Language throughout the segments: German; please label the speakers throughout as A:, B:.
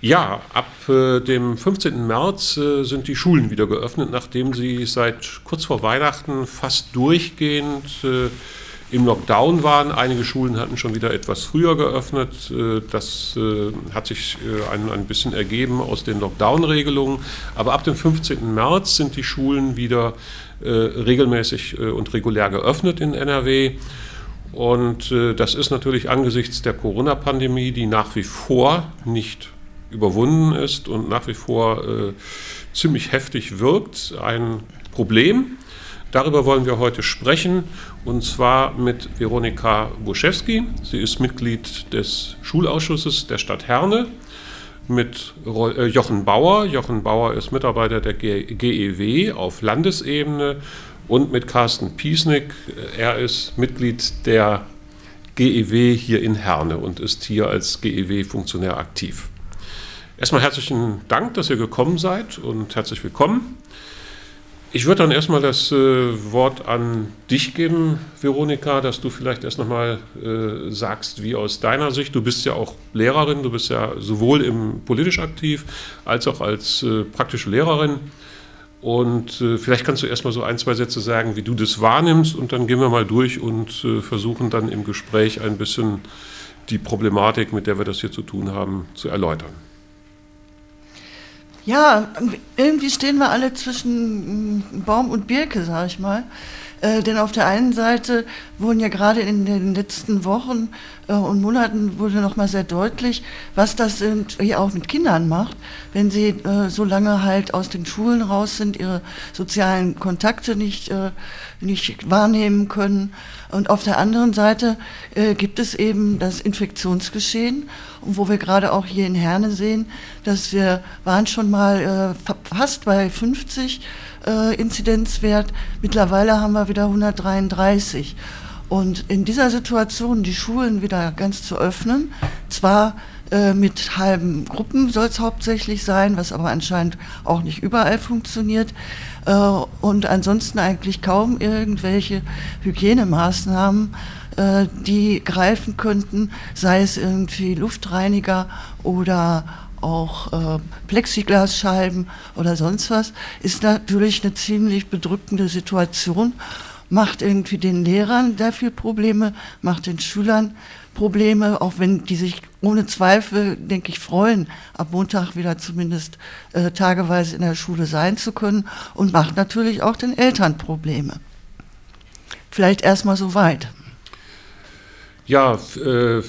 A: Ja, ab äh, dem 15. März äh, sind die Schulen wieder geöffnet, nachdem sie seit kurz vor Weihnachten fast durchgehend äh, im Lockdown waren. Einige Schulen hatten schon wieder etwas früher geöffnet. Äh, das äh, hat sich äh, ein, ein bisschen ergeben aus den Lockdown-Regelungen. Aber ab dem 15. März sind die Schulen wieder regelmäßig und regulär geöffnet in NRW. Und das ist natürlich angesichts der Corona-Pandemie, die nach wie vor nicht überwunden ist und nach wie vor äh, ziemlich heftig wirkt, ein Problem. Darüber wollen wir heute sprechen und zwar mit Veronika Buschewski. Sie ist Mitglied des Schulausschusses der Stadt Herne mit äh, Jochen Bauer. Jochen Bauer ist Mitarbeiter der GEW auf Landesebene und mit Carsten Piesnick. Er ist Mitglied der GEW hier in Herne und ist hier als GEW-Funktionär aktiv. Erstmal herzlichen Dank, dass ihr gekommen seid und herzlich willkommen. Ich würde dann erstmal das äh, Wort an dich geben, Veronika, dass du vielleicht erst nochmal äh, sagst, wie aus deiner Sicht, du bist ja auch Lehrerin, du bist ja sowohl im politisch aktiv als auch als äh, praktische Lehrerin. Und äh, vielleicht kannst du erstmal so ein, zwei Sätze sagen, wie du das wahrnimmst und dann gehen wir mal durch und äh, versuchen dann im Gespräch ein bisschen die Problematik, mit der wir das hier zu tun haben, zu erläutern.
B: Ja, irgendwie stehen wir alle zwischen Baum und Birke, sag ich mal. Äh, denn auf der einen Seite wurden ja gerade in den letzten Wochen äh, und Monaten wurde noch mal sehr deutlich, was das irgendwie auch mit Kindern macht, wenn sie äh, so lange halt aus den Schulen raus sind, ihre sozialen Kontakte nicht, äh, nicht wahrnehmen können. Und auf der anderen Seite äh, gibt es eben das Infektionsgeschehen, wo wir gerade auch hier in Herne sehen, dass wir waren schon mal fast bei 50 äh, Inzidenzwert, mittlerweile haben wir wieder 133. Und in dieser Situation die Schulen wieder ganz zu öffnen, zwar äh, mit halben Gruppen soll es hauptsächlich sein, was aber anscheinend auch nicht überall funktioniert, äh, und ansonsten eigentlich kaum irgendwelche Hygienemaßnahmen, äh, die greifen könnten, sei es irgendwie Luftreiniger oder auch äh, Plexiglasscheiben oder sonst was, ist natürlich eine ziemlich bedrückende Situation macht irgendwie den Lehrern sehr viel Probleme, macht den Schülern Probleme, auch wenn die sich ohne Zweifel, denke ich, freuen, ab Montag wieder zumindest äh, tageweise in der Schule sein zu können und macht natürlich auch den Eltern Probleme. Vielleicht erstmal so weit.
A: Ja, äh,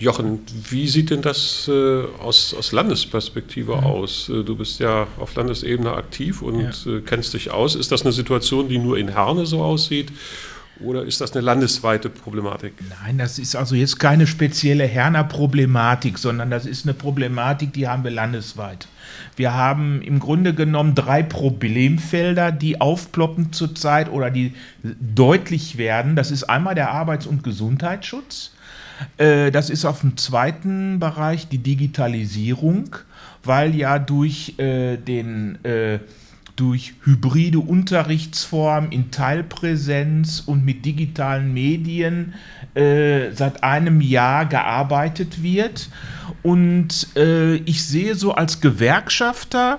A: Jochen, wie sieht denn das äh, aus, aus, Landesperspektive mhm. aus? Äh, du bist ja auf Landesebene aktiv und ja. äh, kennst dich aus. Ist das eine Situation, die nur in Herne so aussieht? Oder ist das eine landesweite Problematik?
C: Nein, das ist also jetzt keine spezielle Herner Problematik, sondern das ist eine Problematik, die haben wir landesweit. Wir haben im Grunde genommen drei Problemfelder, die aufploppen zurzeit oder die deutlich werden. Das ist einmal der Arbeits- und Gesundheitsschutz. Äh, das ist auf dem zweiten Bereich die Digitalisierung, weil ja durch äh, den äh, durch hybride Unterrichtsformen in Teilpräsenz und mit digitalen Medien äh, seit einem Jahr gearbeitet wird. Und äh, ich sehe so als Gewerkschafter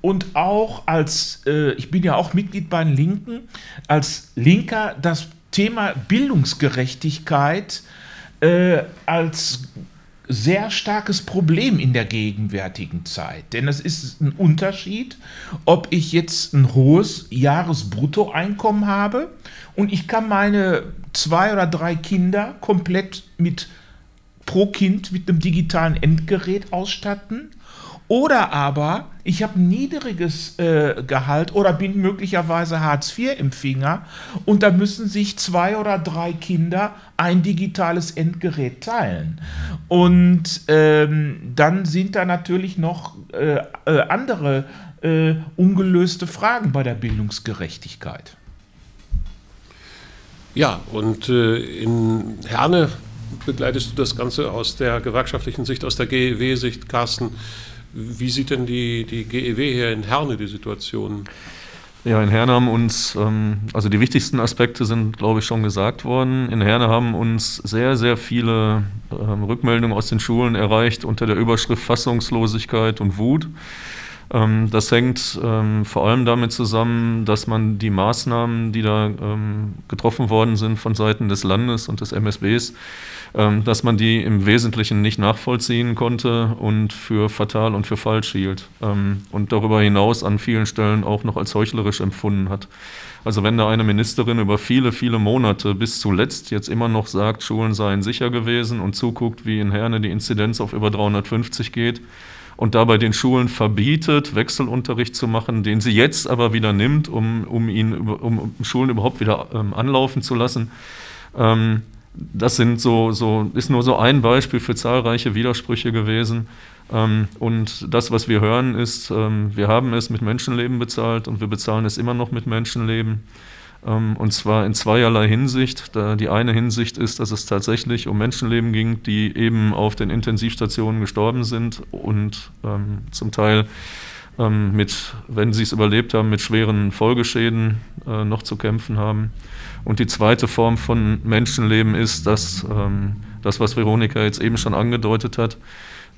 C: und auch als, äh, ich bin ja auch Mitglied bei den Linken, als Linker das Thema Bildungsgerechtigkeit äh, als sehr starkes Problem in der gegenwärtigen Zeit. Denn es ist ein Unterschied, ob ich jetzt ein hohes Jahresbruttoeinkommen habe und ich kann meine zwei oder drei Kinder komplett mit pro Kind mit einem digitalen Endgerät ausstatten oder aber ich habe niedriges äh, Gehalt oder bin möglicherweise Hartz-IV-Empfänger und da müssen sich zwei oder drei Kinder ein digitales Endgerät teilen. Und ähm, dann sind da natürlich noch äh, äh, andere äh, ungelöste Fragen bei der Bildungsgerechtigkeit.
A: Ja, und äh, in Herne begleitest du das Ganze aus der gewerkschaftlichen Sicht, aus der GEW-Sicht, Carsten. Wie sieht denn die, die GEW hier in Herne die Situation?
D: Ja, in Herne haben uns, ähm, also die wichtigsten Aspekte sind, glaube ich, schon gesagt worden. In Herne haben uns sehr, sehr viele ähm, Rückmeldungen aus den Schulen erreicht unter der Überschrift Fassungslosigkeit und Wut. Ähm, das hängt ähm, vor allem damit zusammen, dass man die Maßnahmen, die da ähm, getroffen worden sind von Seiten des Landes und des MSBs, ähm, dass man die im Wesentlichen nicht nachvollziehen konnte und für fatal und für falsch hielt ähm, und darüber hinaus an vielen Stellen auch noch als heuchlerisch empfunden hat. Also wenn da eine Ministerin über viele, viele Monate bis zuletzt jetzt immer noch sagt, Schulen seien sicher gewesen und zuguckt, wie in Herne die Inzidenz auf über 350 geht, und dabei den Schulen verbietet, Wechselunterricht zu machen, den sie jetzt aber wieder nimmt, um, um ihn um Schulen überhaupt wieder ähm, anlaufen zu lassen. Ähm, das sind so, so, ist nur so ein Beispiel für zahlreiche Widersprüche gewesen. Ähm, und das, was wir hören, ist, ähm, wir haben es mit Menschenleben bezahlt und wir bezahlen es immer noch mit Menschenleben. Ähm, und zwar in zweierlei Hinsicht. Die eine Hinsicht ist, dass es tatsächlich um Menschenleben ging, die eben auf den Intensivstationen gestorben sind und ähm, zum Teil ähm, mit, wenn sie es überlebt haben, mit schweren Folgeschäden äh, noch zu kämpfen haben. Und die zweite Form von Menschenleben ist, dass das, was Veronika jetzt eben schon angedeutet hat,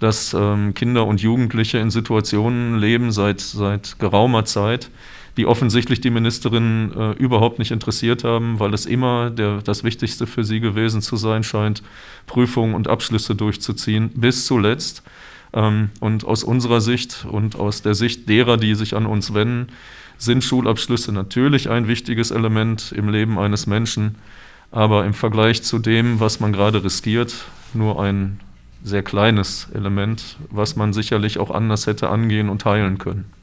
D: dass Kinder und Jugendliche in Situationen leben seit, seit geraumer Zeit, die offensichtlich die Ministerin äh, überhaupt nicht interessiert haben, weil es immer der, das Wichtigste für sie gewesen zu sein scheint, Prüfungen und Abschlüsse durchzuziehen, bis zuletzt. Ähm, und aus unserer Sicht und aus der Sicht derer, die sich an uns wenden, sind Schulabschlüsse natürlich ein wichtiges Element im Leben eines Menschen, aber im Vergleich zu dem, was man gerade riskiert, nur ein sehr kleines Element, was man sicherlich auch anders hätte angehen und heilen können.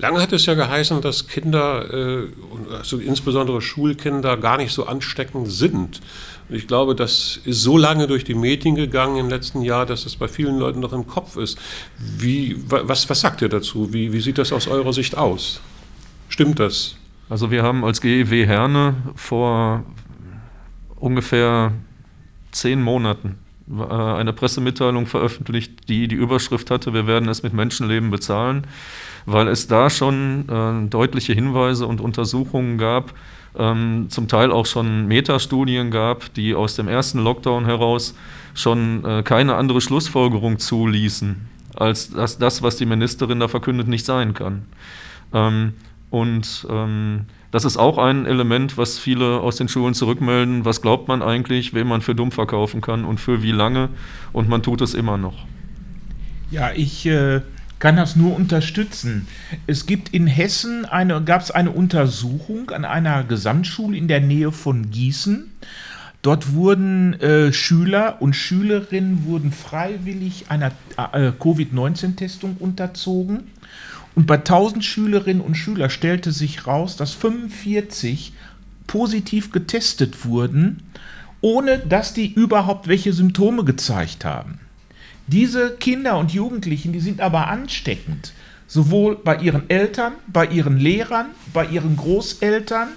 A: Lange hat es ja geheißen, dass Kinder, äh, also insbesondere Schulkinder, gar nicht so ansteckend sind. Und ich glaube, das ist so lange durch die Medien gegangen im letzten Jahr, dass es bei vielen Leuten noch im Kopf ist. Wie, was, was sagt ihr dazu? Wie, wie sieht das aus eurer Sicht aus? Stimmt das?
D: Also wir haben als GEW Herne vor ungefähr zehn Monaten äh, eine Pressemitteilung veröffentlicht, die die Überschrift hatte, wir werden es mit Menschenleben bezahlen weil es da schon äh, deutliche Hinweise und Untersuchungen gab, ähm, zum Teil auch schon Metastudien gab, die aus dem ersten Lockdown heraus schon äh, keine andere Schlussfolgerung zuließen, als dass das, was die Ministerin da verkündet, nicht sein kann. Ähm, und ähm, das ist auch ein Element, was viele aus den Schulen zurückmelden. Was glaubt man eigentlich, wem man für dumm verkaufen kann und für wie lange? Und man tut es immer noch.
C: Ja, ich äh, kann das nur unterstützen. Es gibt in Hessen eine, gab es eine Untersuchung an einer Gesamtschule in der Nähe von Gießen. Dort wurden äh, Schüler und Schülerinnen wurden freiwillig einer äh, Covid-19-Testung unterzogen. Und bei 1000 Schülerinnen und Schülern stellte sich raus, dass 45 positiv getestet wurden, ohne dass die überhaupt welche Symptome gezeigt haben. Diese Kinder und Jugendlichen, die sind aber ansteckend. Sowohl bei ihren Eltern, bei ihren Lehrern, bei ihren Großeltern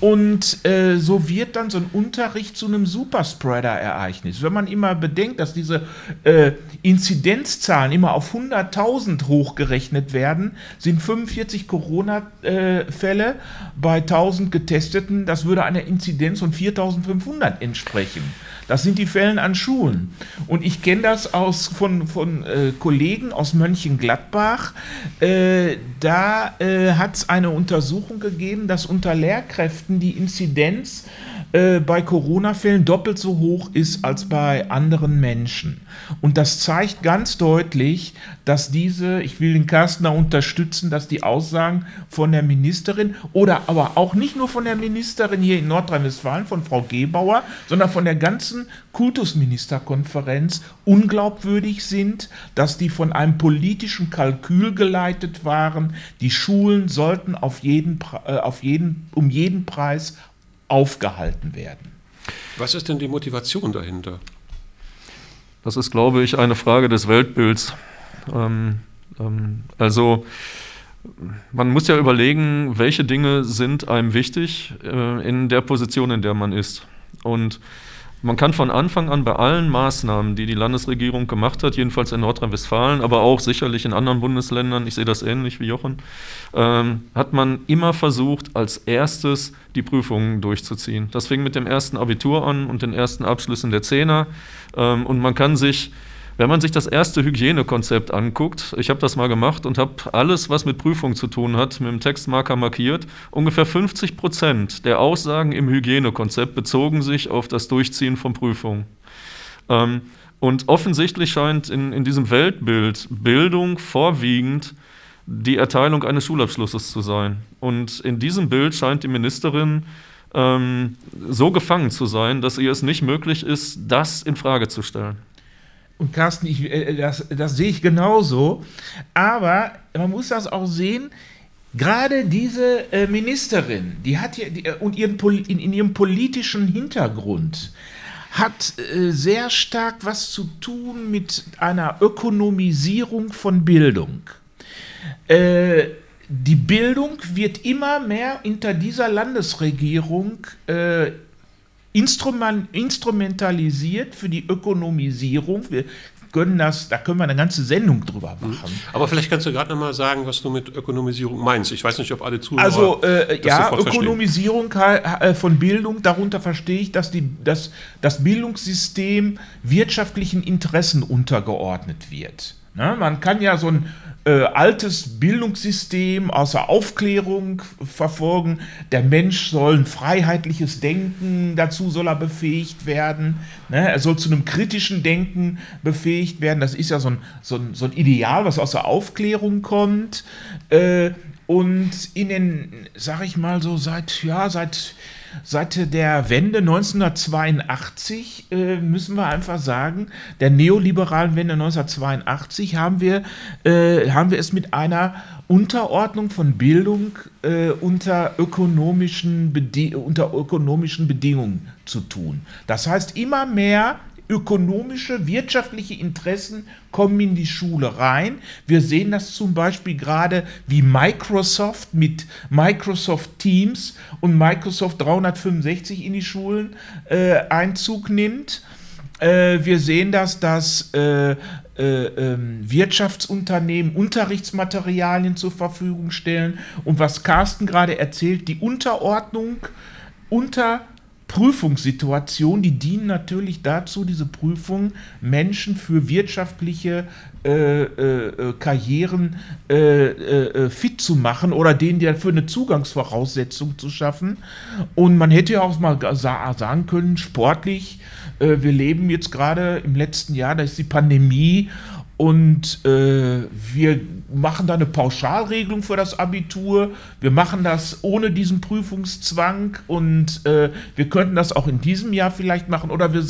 C: und äh, so wird dann so ein Unterricht zu einem Superspreader-Ereignis. Wenn man immer bedenkt, dass diese äh, Inzidenzzahlen immer auf 100.000 hochgerechnet werden, sind 45 Corona-Fälle äh, bei 1000 Getesteten, das würde einer Inzidenz von 4.500 entsprechen. Das sind die Fällen an Schulen. Und ich kenne das aus, von, von äh, Kollegen aus Mönchengladbach. Äh, da äh, hat es eine Untersuchung gegeben, dass unter Lehrkräften die Inzidenz äh, bei Corona-Fällen doppelt so hoch ist als bei anderen Menschen. Und das zeigt ganz deutlich, dass diese, ich will den Carstner unterstützen, dass die Aussagen von der Ministerin oder aber auch nicht nur von der Ministerin hier in Nordrhein-Westfalen, von Frau Gebauer, sondern von der ganzen Kultusministerkonferenz unglaubwürdig sind, dass die von einem politischen Kalkül geleitet waren. Die Schulen sollten auf jeden, äh, auf jeden, um jeden Preis aufgehalten werden.
A: Was ist denn die Motivation dahinter?
D: Das ist, glaube ich, eine Frage des Weltbilds. Ähm, ähm, also man muss ja überlegen, welche Dinge sind einem wichtig äh, in der Position, in der man ist. Und man kann von Anfang an bei allen Maßnahmen, die die Landesregierung gemacht hat, jedenfalls in Nordrhein-Westfalen, aber auch sicherlich in anderen Bundesländern, ich sehe das ähnlich wie Jochen, ähm, hat man immer versucht, als erstes die Prüfungen durchzuziehen. Das fing mit dem ersten Abitur an und den ersten Abschlüssen der Zehner. Ähm, und man kann sich wenn man sich das erste Hygienekonzept anguckt, ich habe das mal gemacht und habe alles, was mit Prüfung zu tun hat, mit dem Textmarker markiert. Ungefähr 50 Prozent der Aussagen im Hygienekonzept bezogen sich auf das Durchziehen von Prüfungen. Ähm, und offensichtlich scheint in, in diesem Weltbild Bildung vorwiegend die Erteilung eines Schulabschlusses zu sein. Und in diesem Bild scheint die Ministerin ähm, so gefangen zu sein, dass ihr es nicht möglich ist, das in Frage zu stellen.
C: Und Carsten, ich, äh, das, das sehe ich genauso. Aber man muss das auch sehen, gerade diese äh, Ministerin, die hat ja, die, äh, und ihren, in, in, ihrem politischen Hintergrund hat äh, sehr stark was zu tun mit einer Ökonomisierung von Bildung. Äh, die Bildung wird immer mehr unter dieser Landesregierung äh, instrumentalisiert für die Ökonomisierung. Wir können das, da können wir eine ganze Sendung drüber mhm. machen.
A: Aber vielleicht kannst du gerade noch mal sagen, was du mit Ökonomisierung meinst. Ich weiß nicht, ob alle Zuhörer
C: Also äh, ja, Ökonomisierung äh, von Bildung, darunter verstehe ich, dass die, dass das Bildungssystem wirtschaftlichen Interessen untergeordnet wird. Ne? Man kann ja so ein äh, altes Bildungssystem außer Aufklärung verfolgen. Der Mensch soll ein freiheitliches Denken, dazu soll er befähigt werden. Ne? Er soll zu einem kritischen Denken befähigt werden. Das ist ja so ein, so ein, so ein Ideal, was aus der Aufklärung kommt. Äh, und in den, sag ich mal so, seit, ja, seit Seit der Wende 1982 äh, müssen wir einfach sagen, der neoliberalen Wende 1982 haben wir, äh, haben wir es mit einer Unterordnung von Bildung äh, unter, ökonomischen unter ökonomischen Bedingungen zu tun. Das heißt, immer mehr ökonomische, wirtschaftliche Interessen kommen in die Schule rein. Wir sehen das zum Beispiel gerade, wie Microsoft mit Microsoft Teams und Microsoft 365 in die Schulen äh, Einzug nimmt. Äh, wir sehen das, dass äh, äh, ähm, Wirtschaftsunternehmen Unterrichtsmaterialien zur Verfügung stellen. Und was Carsten gerade erzählt, die Unterordnung unter Prüfungssituationen, die dienen natürlich dazu, diese Prüfungen Menschen für wirtschaftliche äh, äh, Karrieren äh, äh, fit zu machen oder denen dafür eine Zugangsvoraussetzung zu schaffen. Und man hätte ja auch mal sagen können, sportlich, äh, wir leben jetzt gerade im letzten Jahr, da ist die Pandemie und äh, wir machen da eine Pauschalregelung für das Abitur. Wir machen das ohne diesen Prüfungszwang und äh, wir könnten das auch in diesem Jahr vielleicht machen. Oder wir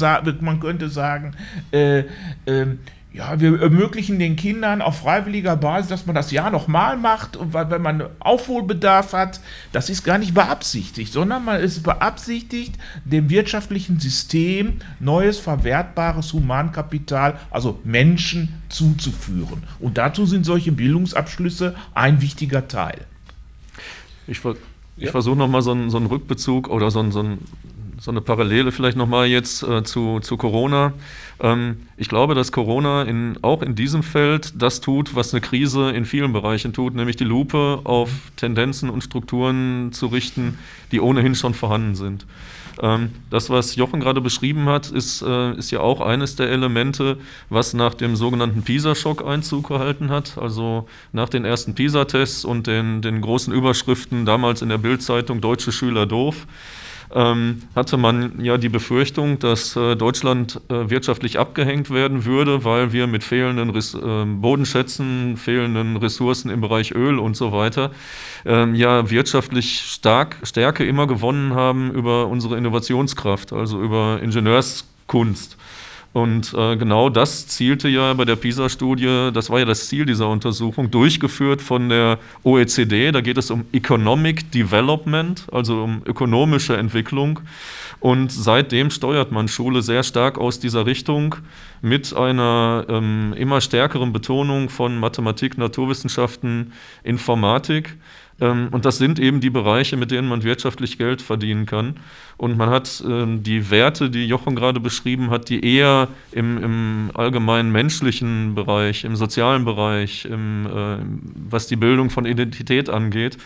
C: man könnte sagen, äh, ähm, ja, wir ermöglichen den Kindern auf freiwilliger Basis, dass man das Jahr nochmal macht, und wenn man Aufholbedarf hat, das ist gar nicht beabsichtigt, sondern man ist beabsichtigt, dem wirtschaftlichen System neues, verwertbares Humankapital, also Menschen zuzuführen. Und dazu sind solche Bildungsabschlüsse ein wichtiger Teil.
D: Ich, ich ja. versuche nochmal so einen, so einen Rückbezug oder so, einen, so, einen, so eine Parallele vielleicht nochmal jetzt äh, zu, zu Corona. Ähm, ich glaube, dass Corona in, auch in diesem Feld das tut, was eine Krise in vielen Bereichen tut, nämlich die Lupe auf Tendenzen und Strukturen zu richten, die ohnehin schon vorhanden sind. Ähm, das, was Jochen gerade beschrieben hat, ist, äh, ist ja auch eines der Elemente, was nach dem sogenannten PISA-Schock Einzug gehalten hat. Also nach den ersten PISA-Tests und den, den großen Überschriften damals in der Bildzeitung Deutsche Schüler doof ähm, hatte man ja die Befürchtung, dass äh, Deutschland äh, wirtschaftlich abgehängt werden würde, weil wir mit fehlenden Res äh, Bodenschätzen, fehlenden Ressourcen im Bereich Öl und so weiter ähm, ja wirtschaftlich stark, Stärke immer gewonnen haben über unsere Innovationskraft, also über Ingenieurskunst. Und äh, genau das zielte ja bei der PISA-Studie, das war ja das Ziel dieser Untersuchung, durchgeführt von der OECD. Da geht es um Economic Development, also um ökonomische Entwicklung. Und seitdem steuert man Schule sehr stark aus dieser Richtung mit einer ähm, immer stärkeren Betonung von Mathematik, Naturwissenschaften, Informatik. Ähm, und das sind eben die Bereiche, mit denen man wirtschaftlich Geld verdienen kann. Und man hat ähm, die Werte, die Jochen gerade beschrieben hat, die eher im, im allgemeinen menschlichen Bereich, im sozialen Bereich, im, äh, was die Bildung von Identität angeht,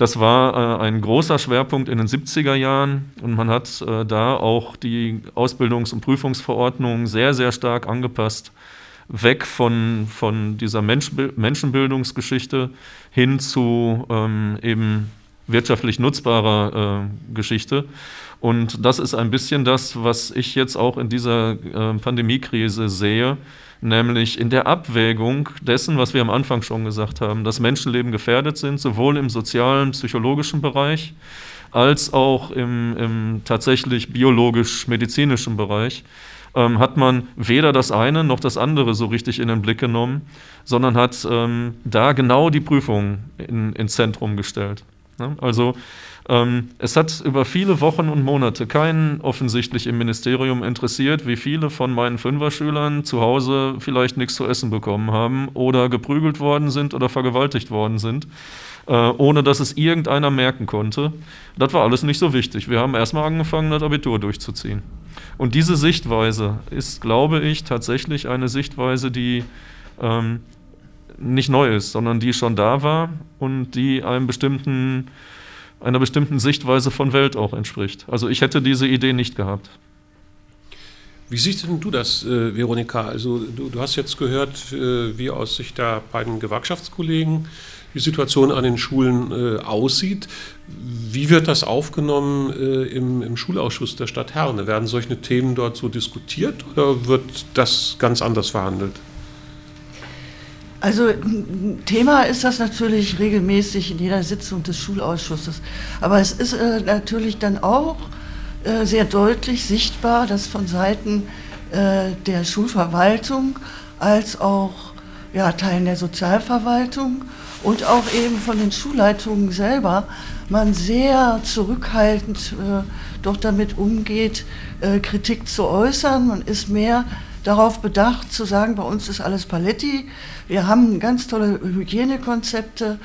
D: das war äh, ein großer Schwerpunkt in den 70er Jahren und man hat äh, da auch die Ausbildungs- und Prüfungsverordnung sehr, sehr stark angepasst. Weg von, von dieser Mensch, Menschenbildungsgeschichte hin zu ähm, eben wirtschaftlich nutzbarer äh, Geschichte. Und das ist ein bisschen das, was ich jetzt auch in dieser äh, Pandemiekrise sehe nämlich in der Abwägung dessen, was wir am Anfang schon gesagt haben, dass Menschenleben gefährdet sind, sowohl im sozialen, psychologischen Bereich als auch im, im tatsächlich biologisch-medizinischen Bereich, ähm, hat man weder das eine noch das andere so richtig in den Blick genommen, sondern hat ähm, da genau die Prüfung in, ins Zentrum gestellt. Ne? Also ähm, es hat über viele Wochen und Monate keinen offensichtlich im Ministerium interessiert, wie viele von meinen Fünfer-Schülern zu Hause vielleicht nichts zu essen bekommen haben oder geprügelt worden sind oder vergewaltigt worden sind, äh, ohne dass es irgendeiner merken konnte. Das war alles nicht so wichtig. Wir haben erstmal angefangen, das Abitur durchzuziehen. Und diese Sichtweise ist, glaube ich, tatsächlich eine Sichtweise, die ähm, nicht neu ist, sondern die schon da war und die einem bestimmten einer bestimmten Sichtweise von Welt auch entspricht. Also ich hätte diese Idee nicht gehabt.
A: Wie siehst denn du das, äh, Veronika? Also du, du, hast jetzt gehört, äh, wie aus Sicht der beiden Gewerkschaftskollegen die Situation an den Schulen äh, aussieht. Wie wird das aufgenommen äh, im, im, Schulausschuss der Stadt Herne? Werden solche Themen dort so diskutiert oder wird das ganz anders verhandelt?
B: Also Thema ist das natürlich regelmäßig in jeder Sitzung des Schulausschusses. Aber es ist äh, natürlich dann auch äh, sehr deutlich sichtbar, dass von Seiten äh, der Schulverwaltung als auch ja, Teilen der Sozialverwaltung und auch eben von den Schulleitungen selber man sehr zurückhaltend äh, doch damit umgeht, äh, Kritik zu äußern. Man ist mehr darauf bedacht zu sagen, bei uns ist alles Paletti, wir haben ganz tolle Hygienekonzepte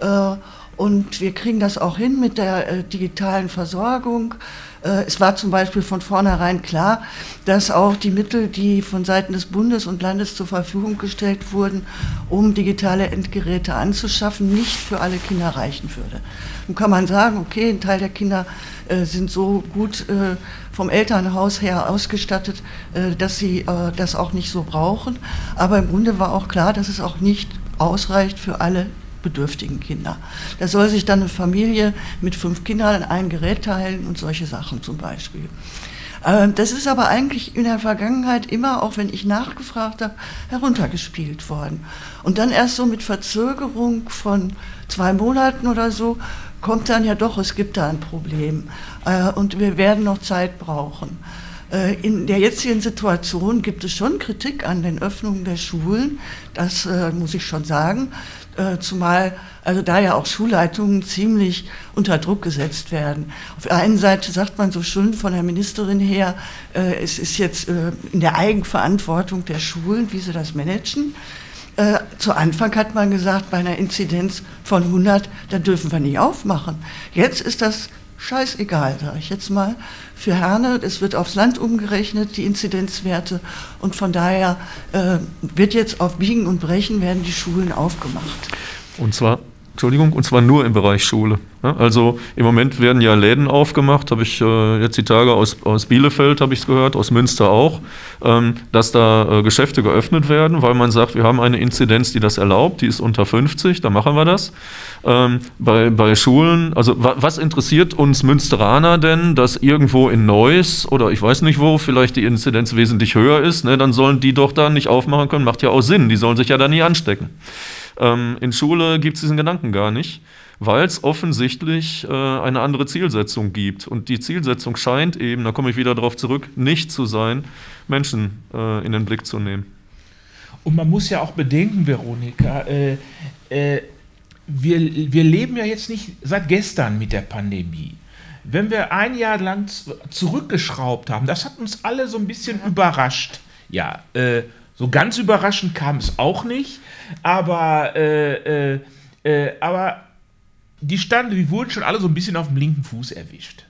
B: äh, und wir kriegen das auch hin mit der äh, digitalen Versorgung. Äh, es war zum Beispiel von vornherein klar, dass auch die Mittel, die von Seiten des Bundes und Landes zur Verfügung gestellt wurden, um digitale Endgeräte anzuschaffen, nicht für alle Kinder reichen würde. Nun kann man sagen, okay, ein Teil der Kinder äh, sind so gut äh, vom Elternhaus her ausgestattet, äh, dass sie äh, das auch nicht so brauchen. Aber im Grunde war auch klar, dass es auch nicht ausreicht für alle bedürftigen Kinder. Da soll sich dann eine Familie mit fünf Kindern ein Gerät teilen und solche Sachen zum Beispiel. Ähm, das ist aber eigentlich in der Vergangenheit immer, auch wenn ich nachgefragt habe, heruntergespielt worden. Und dann erst so mit Verzögerung von zwei Monaten oder so kommt dann ja doch, es gibt da ein Problem äh, und wir werden noch Zeit brauchen. Äh, in der jetzigen Situation gibt es schon Kritik an den Öffnungen der Schulen, das äh, muss ich schon sagen, äh, zumal also da ja auch Schulleitungen ziemlich unter Druck gesetzt werden. Auf der einen Seite sagt man so schön von der Ministerin her, äh, es ist jetzt äh, in der Eigenverantwortung der Schulen, wie sie das managen. Äh, zu Anfang hat man gesagt, bei einer Inzidenz von 100, da dürfen wir nicht aufmachen. Jetzt ist das scheißegal, sage ich jetzt mal, für Herne. Es wird aufs Land umgerechnet, die Inzidenzwerte. Und von daher äh, wird jetzt auf Biegen und Brechen werden die Schulen aufgemacht.
D: Und zwar Entschuldigung, und zwar nur im Bereich Schule. Also im Moment werden ja Läden aufgemacht, habe ich äh, jetzt die Tage aus, aus Bielefeld, habe ich es gehört, aus Münster auch, ähm, dass da äh, Geschäfte geöffnet werden, weil man sagt, wir haben eine Inzidenz, die das erlaubt, die ist unter 50, da machen wir das. Ähm, bei, bei Schulen, also was interessiert uns Münsteraner denn, dass irgendwo in Neuss oder ich weiß nicht wo vielleicht die Inzidenz wesentlich höher ist, ne, dann sollen die doch da nicht aufmachen können, macht ja auch Sinn, die sollen sich ja da nie anstecken. Ähm, in Schule gibt es diesen Gedanken gar nicht, weil es offensichtlich äh, eine andere Zielsetzung gibt. Und die Zielsetzung scheint eben, da komme ich wieder darauf zurück, nicht zu sein, Menschen äh, in den Blick zu nehmen.
C: Und man muss ja auch bedenken, Veronika, äh, äh wir, wir leben ja jetzt nicht seit gestern mit der Pandemie. Wenn wir ein Jahr lang zurückgeschraubt haben, das hat uns alle so ein bisschen überrascht. Ja, äh, so ganz überraschend kam es auch nicht, aber, äh, äh, äh, aber die standen, die wurden schon alle so ein bisschen auf dem linken Fuß erwischt.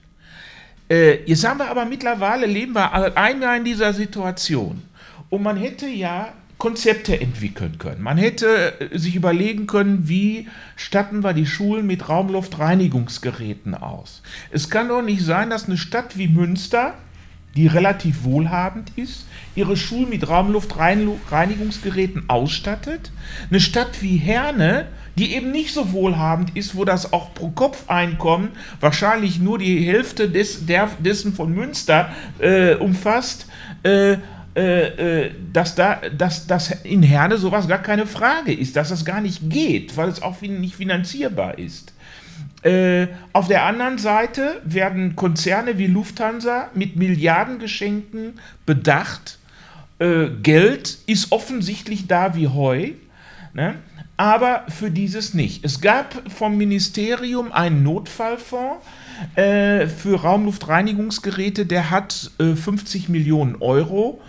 C: Äh, jetzt haben wir aber mittlerweile, leben wir einmal in dieser Situation. Und man hätte ja Konzepte entwickeln können. Man hätte äh, sich überlegen können, wie statten wir die Schulen mit Raumluftreinigungsgeräten aus. Es kann doch nicht sein, dass eine Stadt wie Münster, die relativ wohlhabend ist, ihre Schulen mit Raumluftreinigungsgeräten ausstattet. Eine Stadt wie Herne, die eben nicht so wohlhabend ist, wo das auch pro Kopf-Einkommen wahrscheinlich nur die Hälfte des, der, dessen von Münster äh, umfasst, äh, äh, äh, dass, da, dass, dass in Herne sowas gar keine Frage ist, dass das gar nicht geht, weil es auch nicht finanzierbar ist. Äh, auf der anderen Seite werden Konzerne wie Lufthansa mit Milliardengeschenken bedacht. Äh, Geld ist offensichtlich da wie Heu. Ne? aber für dieses nicht. Es gab vom Ministerium einen Notfallfonds äh, für Raumluftreinigungsgeräte, der hat äh, 50 Millionen Euro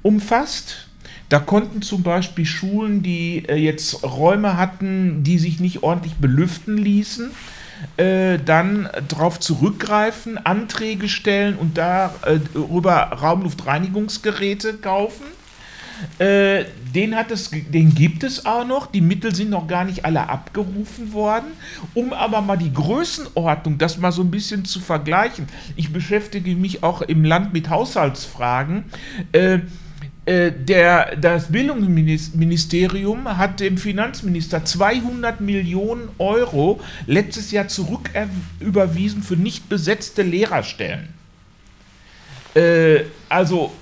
C: umfasst. Da konnten zum Beispiel Schulen, die äh, jetzt Räume hatten, die sich nicht ordentlich belüften ließen, äh, dann darauf zurückgreifen, Anträge stellen und darüber äh, Raumluftreinigungsgeräte kaufen. Äh, den, hat es, den gibt es auch noch. Die Mittel sind noch gar nicht alle abgerufen worden. Um aber mal die Größenordnung, das mal so ein bisschen zu vergleichen. Ich beschäftige mich auch im Land mit Haushaltsfragen. Äh, der, das Bildungsministerium hat dem Finanzminister 200 Millionen Euro letztes Jahr zurücküberwiesen für nicht besetzte Lehrerstellen. Äh, also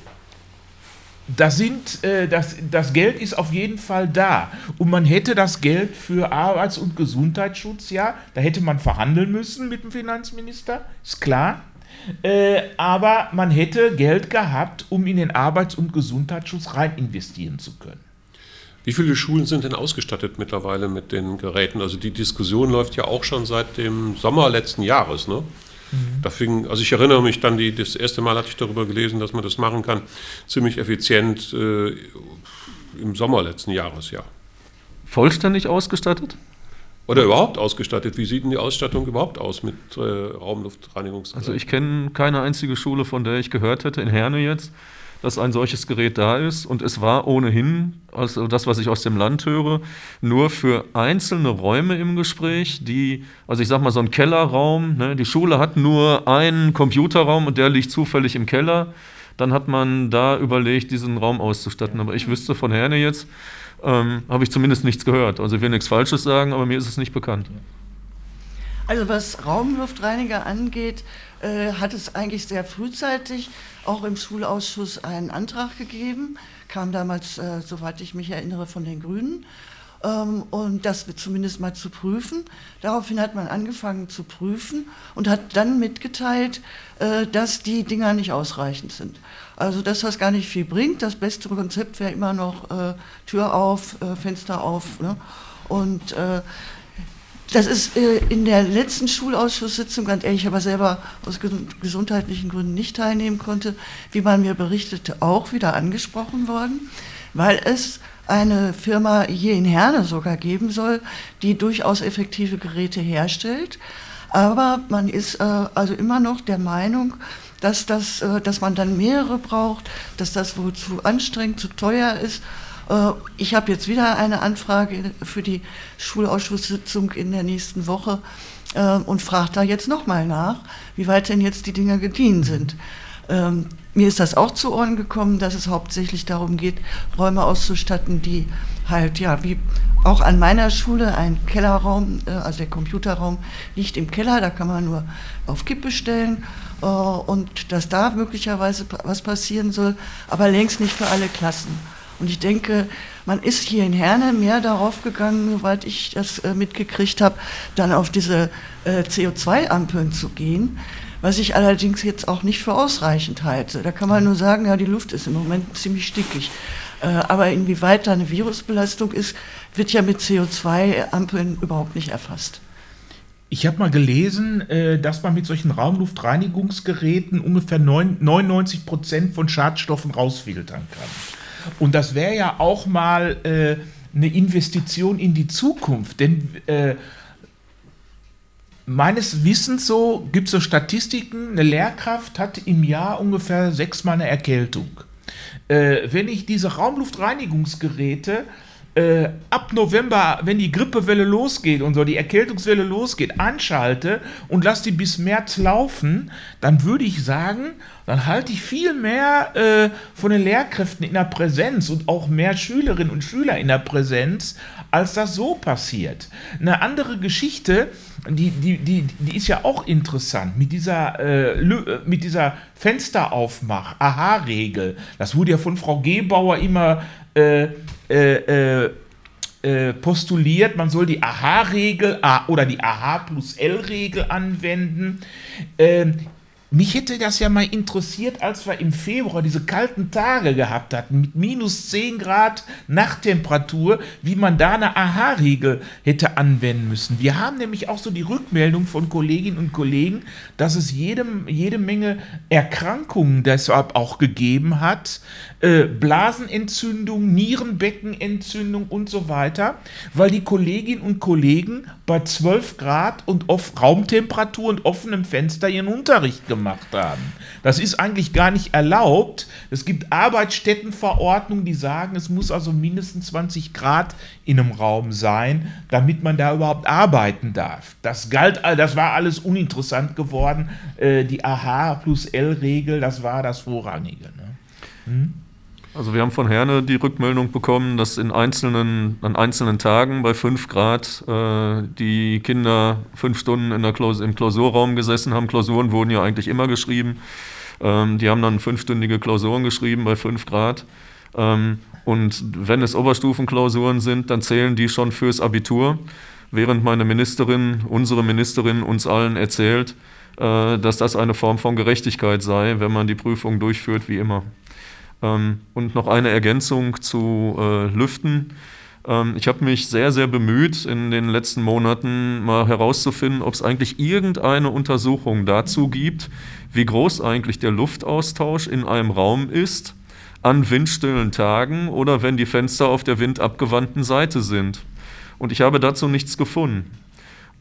C: das, sind, äh, das, das Geld ist auf jeden Fall da. Und man hätte das Geld für Arbeits- und Gesundheitsschutz, ja, da hätte man verhandeln müssen mit dem Finanzminister, ist klar. Äh, aber man hätte Geld gehabt, um in den Arbeits- und Gesundheitsschutz rein investieren zu können.
A: Wie viele Schulen sind denn ausgestattet mittlerweile mit den Geräten? Also die Diskussion läuft ja auch schon seit dem Sommer letzten Jahres, ne? Mhm. Da fing, also ich erinnere mich dann, die, das erste Mal hatte ich darüber gelesen, dass man das machen kann, ziemlich effizient äh, im Sommer letzten Jahres, ja.
D: Vollständig ausgestattet?
A: Oder überhaupt ausgestattet? Wie sieht denn die Ausstattung überhaupt aus mit äh, Raumluftreinigungsgeräten?
D: Also ich kenne keine einzige Schule, von der ich gehört hätte, in Herne jetzt, dass ein solches Gerät da ist. Und es war ohnehin, also das, was ich aus dem Land höre, nur für einzelne Räume im Gespräch, die, also ich sag mal, so ein Kellerraum, ne, die Schule hat nur einen Computerraum und der liegt zufällig im Keller. Dann hat man da überlegt, diesen Raum auszustatten. Aber ich wüsste von Herne jetzt, ähm, habe ich zumindest nichts gehört. Also ich will nichts Falsches sagen, aber mir ist es nicht bekannt.
B: Also was Raumluftreiniger angeht, äh, hat es eigentlich sehr frühzeitig auch im Schulausschuss einen Antrag gegeben, kam damals, äh, soweit ich mich erinnere, von den Grünen. Ähm, und das zumindest mal zu prüfen. Daraufhin hat man angefangen zu prüfen und hat dann mitgeteilt, äh, dass die Dinger nicht ausreichend sind. Also dass das gar nicht viel bringt. Das beste Konzept wäre immer noch äh, Tür auf, äh, Fenster auf. Ne? Und äh, das ist äh, in der letzten Schulausschusssitzung, ganz ehrlich, aber selber aus gesundheitlichen Gründen nicht teilnehmen konnte, wie man mir berichtete, auch wieder angesprochen worden, weil es eine Firma hier in Herne sogar geben soll, die durchaus effektive Geräte herstellt. Aber man ist äh, also immer noch der Meinung, dass, das, äh, dass man dann mehrere braucht, dass das wohl zu anstrengend, zu teuer ist äh, ich habe jetzt wieder eine Anfrage für die Schulausschusssitzung in der nächsten Woche äh, und frage da jetzt nochmal nach, wie weit denn jetzt die Dinge gediehen sind. Ähm, mir ist das auch zu Ohren gekommen, dass es hauptsächlich darum geht, Räume auszustatten, die halt, ja, wie auch an meiner Schule ein Kellerraum, äh, also der Computerraum liegt im Keller, da kann man nur auf Kippe stellen und dass da möglicherweise was passieren soll, aber längst nicht für alle Klassen. Und ich denke, man ist hier in Herne mehr darauf gegangen, soweit ich das äh, mitgekriegt habe, dann auf diese äh, CO2-Ampeln zu gehen, was ich allerdings jetzt auch nicht für ausreichend halte. Da kann man nur sagen, ja, die Luft ist im Moment ziemlich stickig. Äh, aber inwieweit da eine Virusbelastung ist, wird ja mit CO2-Ampeln überhaupt nicht erfasst.
C: Ich habe mal gelesen, äh, dass man mit solchen Raumluftreinigungsgeräten ungefähr 99 Prozent von Schadstoffen rausfiltern kann. Und das wäre ja auch mal äh, eine Investition in die Zukunft, denn meines Wissens so gibt es so Statistiken, eine Lehrkraft hat im Jahr ungefähr sechsmal eine Erkältung. Äh, wenn ich diese Raumluftreinigungsgeräte äh, ab November, wenn die Grippewelle losgeht und so die Erkältungswelle losgeht, anschalte und lasse die bis März laufen, dann würde ich sagen, dann halte ich viel mehr äh, von den Lehrkräften in der Präsenz und auch mehr Schülerinnen und Schüler in der Präsenz, als das so passiert. Eine andere Geschichte, die, die, die, die ist ja auch interessant, mit dieser, äh, äh mit dieser Fensteraufmach-Aha-Regel. Das wurde ja von Frau Gebauer immer äh, äh, äh, postuliert, man soll die AHA-Regel oder die AH plus L-Regel anwenden. Mich hätte das ja mal interessiert, als wir im Februar diese kalten Tage gehabt hatten, mit minus 10 Grad Nachttemperatur, wie man da eine AHA-Regel hätte anwenden müssen. Wir haben nämlich auch so die Rückmeldung von Kolleginnen und Kollegen, dass es jede, jede Menge Erkrankungen deshalb auch gegeben hat, äh, Blasenentzündung, Nierenbeckenentzündung und so weiter, weil die Kolleginnen und Kollegen bei 12 Grad und Raumtemperatur und offenem Fenster ihren Unterricht gemacht haben. Das ist eigentlich gar nicht erlaubt. Es gibt Arbeitsstättenverordnungen, die sagen, es muss also mindestens 20 Grad in einem Raum sein, damit man da überhaupt arbeiten darf. Das galt, das war alles uninteressant geworden. Äh, die AH plus L-Regel, das war das Vorrangige. Ne? Hm?
D: Also wir haben von Herne die Rückmeldung bekommen, dass in einzelnen, an einzelnen Tagen bei 5 Grad äh, die Kinder fünf Stunden in der Klaus im Klausurraum gesessen haben. Klausuren wurden ja eigentlich immer geschrieben. Ähm, die haben dann fünfstündige Klausuren geschrieben bei 5 Grad. Ähm, und wenn es Oberstufenklausuren sind, dann zählen die schon fürs Abitur, während meine Ministerin, unsere Ministerin uns allen erzählt, äh, dass das eine Form von Gerechtigkeit sei, wenn man die Prüfung durchführt wie immer. Ähm, und noch eine Ergänzung zu äh, Lüften. Ähm, ich habe mich sehr, sehr bemüht, in den letzten Monaten mal herauszufinden, ob es eigentlich irgendeine Untersuchung dazu gibt, wie groß eigentlich der Luftaustausch in einem Raum ist an windstillen Tagen oder wenn die Fenster auf der windabgewandten Seite sind. Und ich habe dazu nichts gefunden.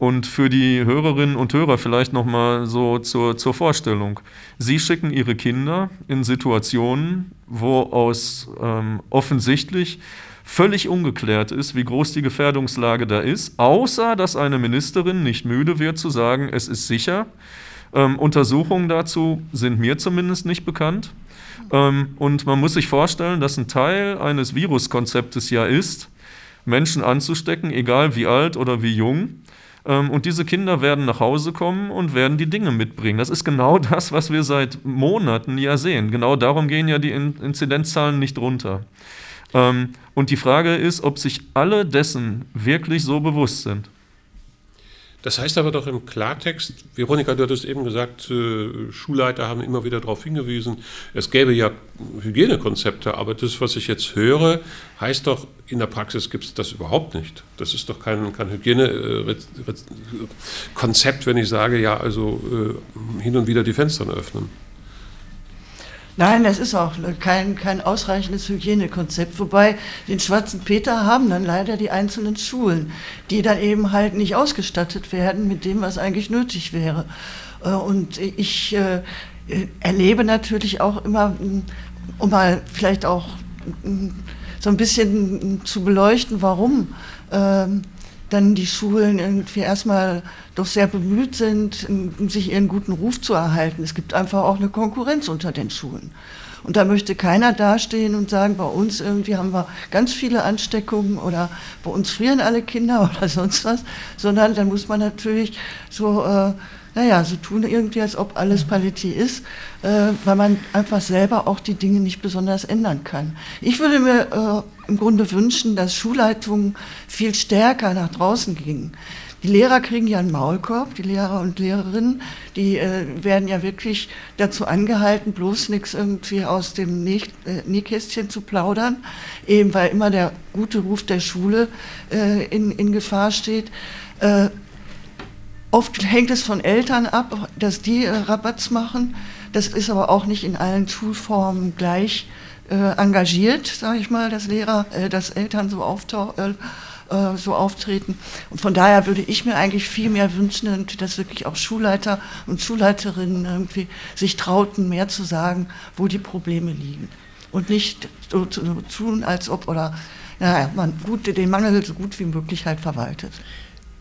D: Und für die Hörerinnen und Hörer vielleicht nochmal so zur, zur Vorstellung. Sie schicken ihre Kinder in Situationen, wo aus ähm, offensichtlich völlig ungeklärt ist, wie groß die Gefährdungslage da ist, außer dass eine Ministerin nicht müde wird zu sagen, es ist sicher. Ähm, Untersuchungen dazu sind mir zumindest nicht bekannt. Ähm, und man muss sich vorstellen, dass ein Teil eines Viruskonzeptes ja ist, Menschen anzustecken, egal wie alt oder wie jung und diese Kinder werden nach Hause kommen und werden die Dinge mitbringen. Das ist genau das, was wir seit Monaten ja sehen. Genau darum gehen ja die Inzidenzzahlen nicht runter. Ähm, und die Frage ist, ob sich alle dessen wirklich so bewusst sind.
A: Das heißt aber doch im Klartext, Veronika, du hattest eben gesagt, äh, Schulleiter haben immer wieder darauf hingewiesen, es gäbe ja Hygienekonzepte, aber das, was ich jetzt höre, heißt doch, in der Praxis gibt es das überhaupt nicht. Das ist doch kein, kein Hygienekonzept, wenn ich sage, ja, also äh, hin und wieder die Fenster öffnen.
B: Nein, das ist auch kein, kein ausreichendes Hygienekonzept. Wobei den schwarzen Peter haben dann leider die einzelnen Schulen, die dann eben halt nicht ausgestattet werden mit dem, was eigentlich nötig wäre. Äh, und ich äh, erlebe natürlich auch immer, um mal vielleicht auch so ein bisschen zu beleuchten, warum ähm, dann die Schulen irgendwie erstmal doch sehr bemüht sind, sich ihren guten Ruf zu erhalten. Es gibt einfach auch eine Konkurrenz unter den Schulen. Und da möchte keiner dastehen und sagen, bei uns irgendwie haben wir ganz viele Ansteckungen oder bei uns frieren alle Kinder oder sonst was, sondern dann muss man natürlich so äh, naja, so tun irgendwie, als ob alles Paletti ist, äh, weil man einfach selber auch die Dinge nicht besonders ändern kann. Ich würde mir äh, im Grunde wünschen, dass Schulleitungen viel stärker nach draußen gingen. Die Lehrer kriegen ja einen Maulkorb, die Lehrer und Lehrerinnen, die äh, werden ja wirklich dazu angehalten, bloß nichts irgendwie aus dem äh, Nähkästchen zu plaudern, eben weil immer der gute Ruf der Schule äh, in, in Gefahr steht. Oft hängt es von Eltern ab, dass die äh, Rabatz machen. Das ist aber auch nicht in allen Schulformen gleich äh, engagiert, sage ich mal, dass Lehrer, äh, dass Eltern so. Äh, äh, so auftreten. Und von daher würde ich mir eigentlich viel mehr wünschen, dass wirklich auch Schulleiter und Schulleiterinnen irgendwie sich trauten, mehr zu sagen, wo die Probleme liegen. Und nicht so zu tun, als ob, oder naja, man gut, den Mangel so gut wie möglich halt verwaltet.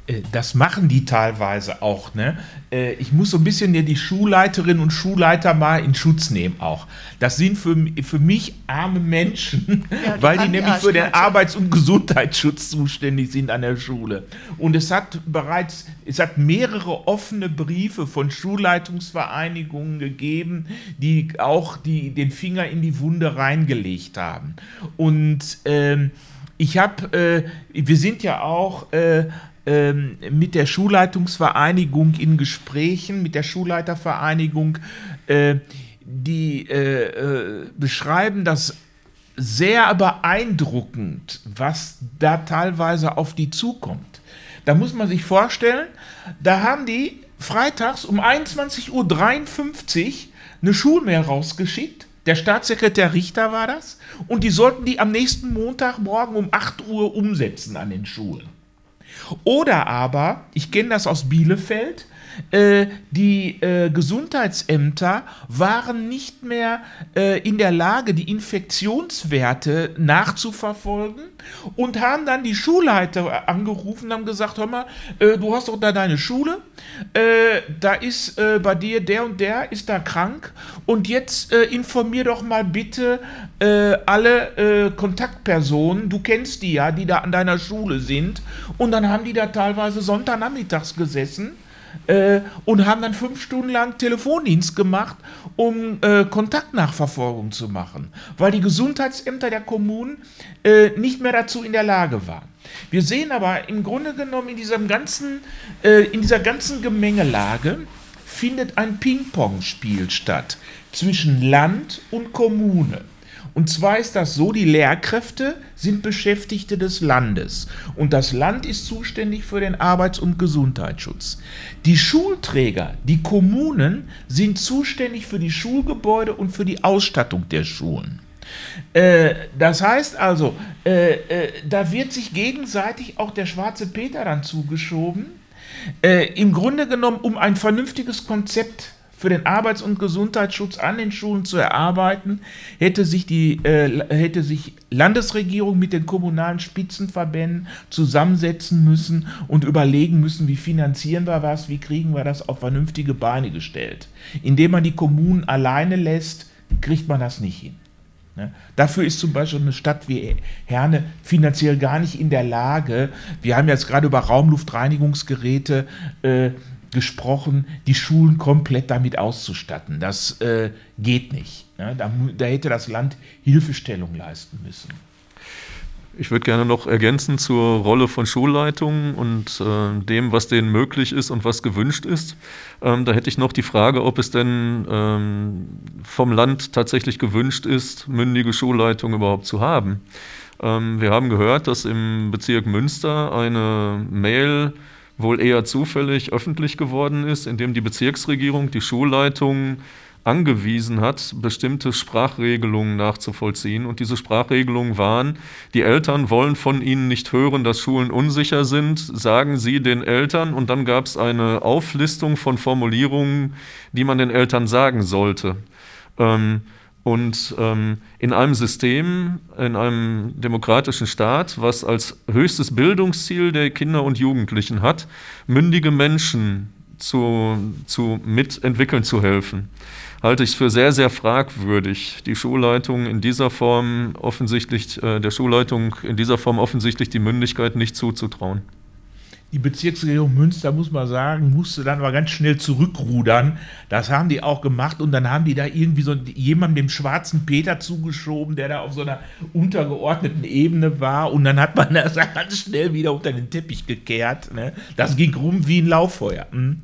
C: Äh, das machen die teilweise auch. Ne? Äh, ich muss so ein bisschen die Schulleiterinnen und Schulleiter mal in Schutz nehmen auch. Das sind für, für mich arme Menschen, ja, die weil die nämlich für den Arbeits- und Gesundheitsschutz zuständig sind an der Schule. Und es hat bereits, es hat mehrere offene Briefe von Schulleitungsvereinigungen gegeben, die auch die, den Finger in die Wunde reingelegt haben. Und ähm, ich habe, äh, wir sind ja auch äh, ähm, mit der Schulleitungsvereinigung in Gesprächen, mit der Schulleitervereinigung, äh, die äh, äh, beschreiben das sehr beeindruckend, was da teilweise auf die zukommt. Da muss man sich vorstellen, da haben die freitags um 21.53 Uhr eine Schulmail rausgeschickt. Der Staatssekretär Richter war das. Und die sollten die am nächsten Montagmorgen um 8 Uhr umsetzen an den Schulen. Oder aber, ich kenne das aus Bielefeld, äh, die äh, Gesundheitsämter waren nicht mehr äh, in der Lage, die Infektionswerte nachzuverfolgen und haben dann die Schulleiter angerufen und haben gesagt, hör mal, äh, du hast doch da deine Schule, äh, da ist bei dir der und der ist da krank und jetzt informier doch mal bitte alle Kontaktpersonen, du kennst die ja, die da an deiner Schule sind und dann haben die da teilweise Sonntagnachmittags gesessen äh, und haben dann fünf Stunden lang Telefondienst gemacht, um äh, Kontaktnachverfolgung zu machen, weil die Gesundheitsämter der Kommunen äh, nicht mehr dazu in der Lage waren. Wir sehen aber im Grunde genommen in, diesem ganzen, äh, in dieser ganzen Gemengelage findet ein Ping-Pong-Spiel statt zwischen Land und Kommune. Und zwar ist das so, die Lehrkräfte sind Beschäftigte des Landes und das Land ist zuständig für den Arbeits- und Gesundheitsschutz. Die Schulträger, die Kommunen, sind zuständig für die Schulgebäude und für die Ausstattung der Schulen. Äh, das heißt also, äh, äh, da wird sich gegenseitig auch der schwarze Peter dann zugeschoben. Im Grunde genommen, um ein vernünftiges Konzept für den Arbeits- und Gesundheitsschutz an den Schulen zu erarbeiten, hätte sich die äh, hätte sich Landesregierung mit den kommunalen Spitzenverbänden zusammensetzen müssen und überlegen müssen, wie finanzieren wir was, wie kriegen wir das auf vernünftige Beine gestellt. Indem man die Kommunen alleine lässt, kriegt man das nicht hin. Ne? Dafür ist zum Beispiel eine Stadt wie Herne finanziell gar nicht in der Lage. Wir haben jetzt gerade über Raumluftreinigungsgeräte äh, gesprochen, die Schulen komplett damit auszustatten. Das äh, geht nicht. Ja, da, da, hätte das Land Hilfestellung leisten müssen.
D: Ich würde gerne noch ergänzen zur Rolle von Schulleitungen und äh, dem, was denen möglich ist und was gewünscht ist. Ähm, da hätte ich noch die Frage, ob es denn ähm, vom Land tatsächlich gewünscht ist, mündige Schulleitungen überhaupt zu haben. Ähm, wir haben gehört, dass im Bezirk Münster eine Mail wohl eher zufällig öffentlich geworden ist, indem die Bezirksregierung die Schulleitung angewiesen hat, bestimmte Sprachregelungen nachzuvollziehen. Und diese Sprachregelungen waren, die Eltern wollen von ihnen nicht hören, dass Schulen unsicher sind, sagen sie den Eltern. Und dann gab es eine Auflistung von Formulierungen, die man den Eltern sagen sollte. Ähm, und ähm, in einem System, in einem demokratischen Staat, was als höchstes Bildungsziel der Kinder und Jugendlichen hat, mündige Menschen zu, zu mitentwickeln zu helfen, halte ich für sehr, sehr fragwürdig, die Schulleitung in dieser Form offensichtlich, äh, der Schulleitung in dieser Form offensichtlich die Mündigkeit nicht zuzutrauen
C: die Bezirksregierung Münster, muss man sagen, musste dann aber ganz schnell zurückrudern. Das haben die auch gemacht und dann haben die da irgendwie so jemandem dem schwarzen Peter zugeschoben, der da auf so einer untergeordneten Ebene war und dann hat man das ganz schnell wieder unter den Teppich gekehrt. Ne? Das ging rum wie ein Lauffeuer. Hm?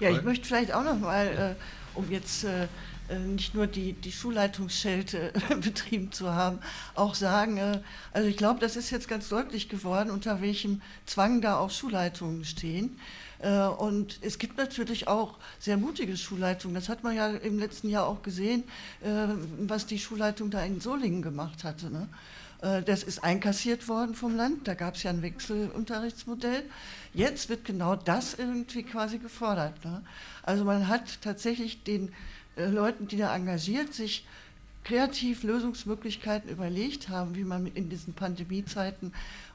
B: Ja, ich möchte vielleicht auch noch mal, äh, um jetzt äh, nicht nur die, die Schulleitungsschelte betrieben zu haben, auch sagen, äh, also ich glaube, das ist jetzt ganz deutlich geworden, unter welchem Zwang da auch Schulleitungen stehen. Äh, und es gibt natürlich auch sehr mutige Schulleitungen. Das hat man ja im letzten Jahr auch gesehen, was die Schulleitung da in Solingen gemacht hatte. Ne? Äh, das ist einkassiert worden vom Land, da gab es ja ein Wechselunterrichtsmodell. Jetzt wird genau das irgendwie quasi gefordert. Ne? Also man hat tatsächlich den äh, Leuten, die da engagiert sich kreativ Lösungsmöglichkeiten überlegt haben, wie man in diesen Pandemiezeiten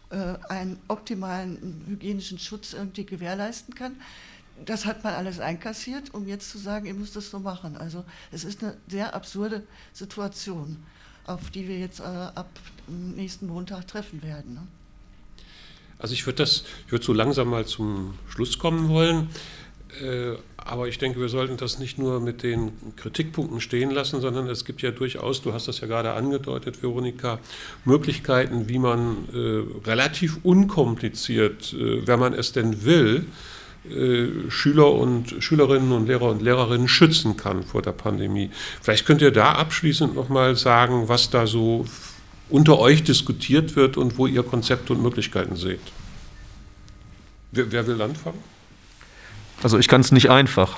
B: äh, einen optimalen hygienischen Schutz irgendwie gewährleisten kann. Das hat man alles einkassiert, um jetzt zu sagen, ihr müsst das so machen. Also es ist eine sehr absurde Situation, auf die wir jetzt äh, ab nächsten Montag treffen werden. Ne?
A: Also ich würde das, ich würde so langsam mal zum Schluss kommen wollen. Äh, aber ich denke, wir sollten das nicht nur mit den Kritikpunkten stehen lassen, sondern es gibt ja durchaus, du hast das ja gerade angedeutet, Veronika, Möglichkeiten, wie man äh, relativ unkompliziert, äh, wenn man es denn will, äh, Schüler und Schülerinnen und Lehrer und Lehrerinnen schützen kann vor der Pandemie. Vielleicht könnt ihr da abschließend nochmal sagen, was da so unter euch diskutiert wird und wo ihr Konzepte und Möglichkeiten seht. Wer, wer will anfangen?
D: Also ich kann es nicht einfach.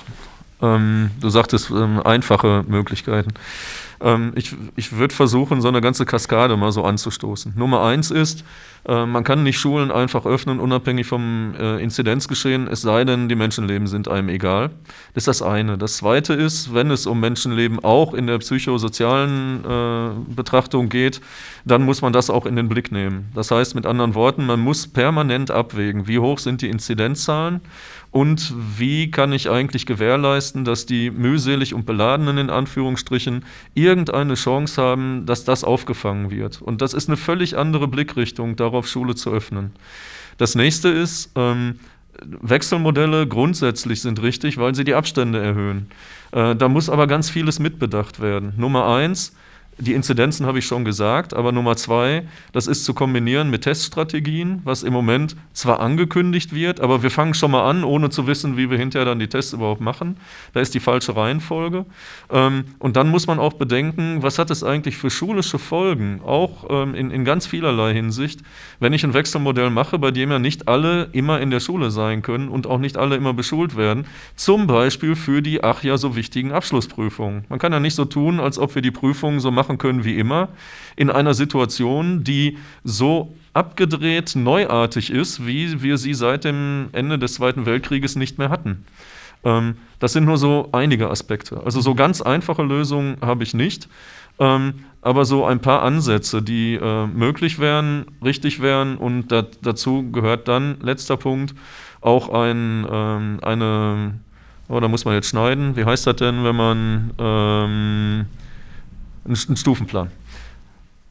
D: Ähm, du sagtest ähm, einfache Möglichkeiten. Ähm, ich ich würde versuchen, so eine ganze Kaskade mal so anzustoßen. Nummer eins ist, äh, man kann nicht Schulen einfach öffnen, unabhängig vom äh, Inzidenzgeschehen, es sei denn, die Menschenleben sind einem egal. Das ist das eine. Das zweite ist, wenn es um Menschenleben auch in der psychosozialen äh, Betrachtung geht, dann muss man das auch in den Blick nehmen. Das heißt mit anderen Worten, man muss permanent abwägen, wie hoch sind die Inzidenzzahlen und wie kann ich eigentlich gewährleisten, dass die mühselig und beladenen in Anführungsstrichen irgendeine Chance haben, dass das aufgefangen wird. Und das ist eine völlig andere Blickrichtung, darauf Schule zu öffnen. Das nächste ist, ähm, Wechselmodelle grundsätzlich sind richtig, weil sie die Abstände erhöhen. Äh, da muss aber ganz vieles mitbedacht werden. Nummer eins, die Inzidenzen habe ich schon gesagt, aber Nummer zwei, das ist zu kombinieren mit Teststrategien, was im Moment zwar angekündigt wird, aber wir fangen schon mal an, ohne zu wissen, wie wir hinterher dann die Tests überhaupt machen. Da ist die falsche Reihenfolge. Ähm, und dann muss man auch bedenken, was hat es eigentlich für schulische Folgen, auch ähm, in, in ganz vielerlei Hinsicht, wenn ich ein Wechselmodell mache, bei dem ja nicht alle immer in der Schule sein können und auch nicht alle immer beschult werden, zum Beispiel für die ach ja so wichtigen Abschlussprüfungen. Man kann ja nicht so tun, als ob wir die Prüfungen so machen, machen können wie immer, in einer Situation, die so abgedreht neuartig ist, wie wir sie seit dem Ende des Zweiten Weltkrieges nicht mehr hatten. Ähm, das sind nur so einige Aspekte. Also so ganz einfache Lösungen habe ich nicht, ähm, aber so ein paar Ansätze, die äh, möglich wären, richtig wären und dat, dazu gehört dann, letzter Punkt, auch ein, ähm, eine, oh, da muss man jetzt schneiden, wie heißt das denn, wenn man ein Stufenplan.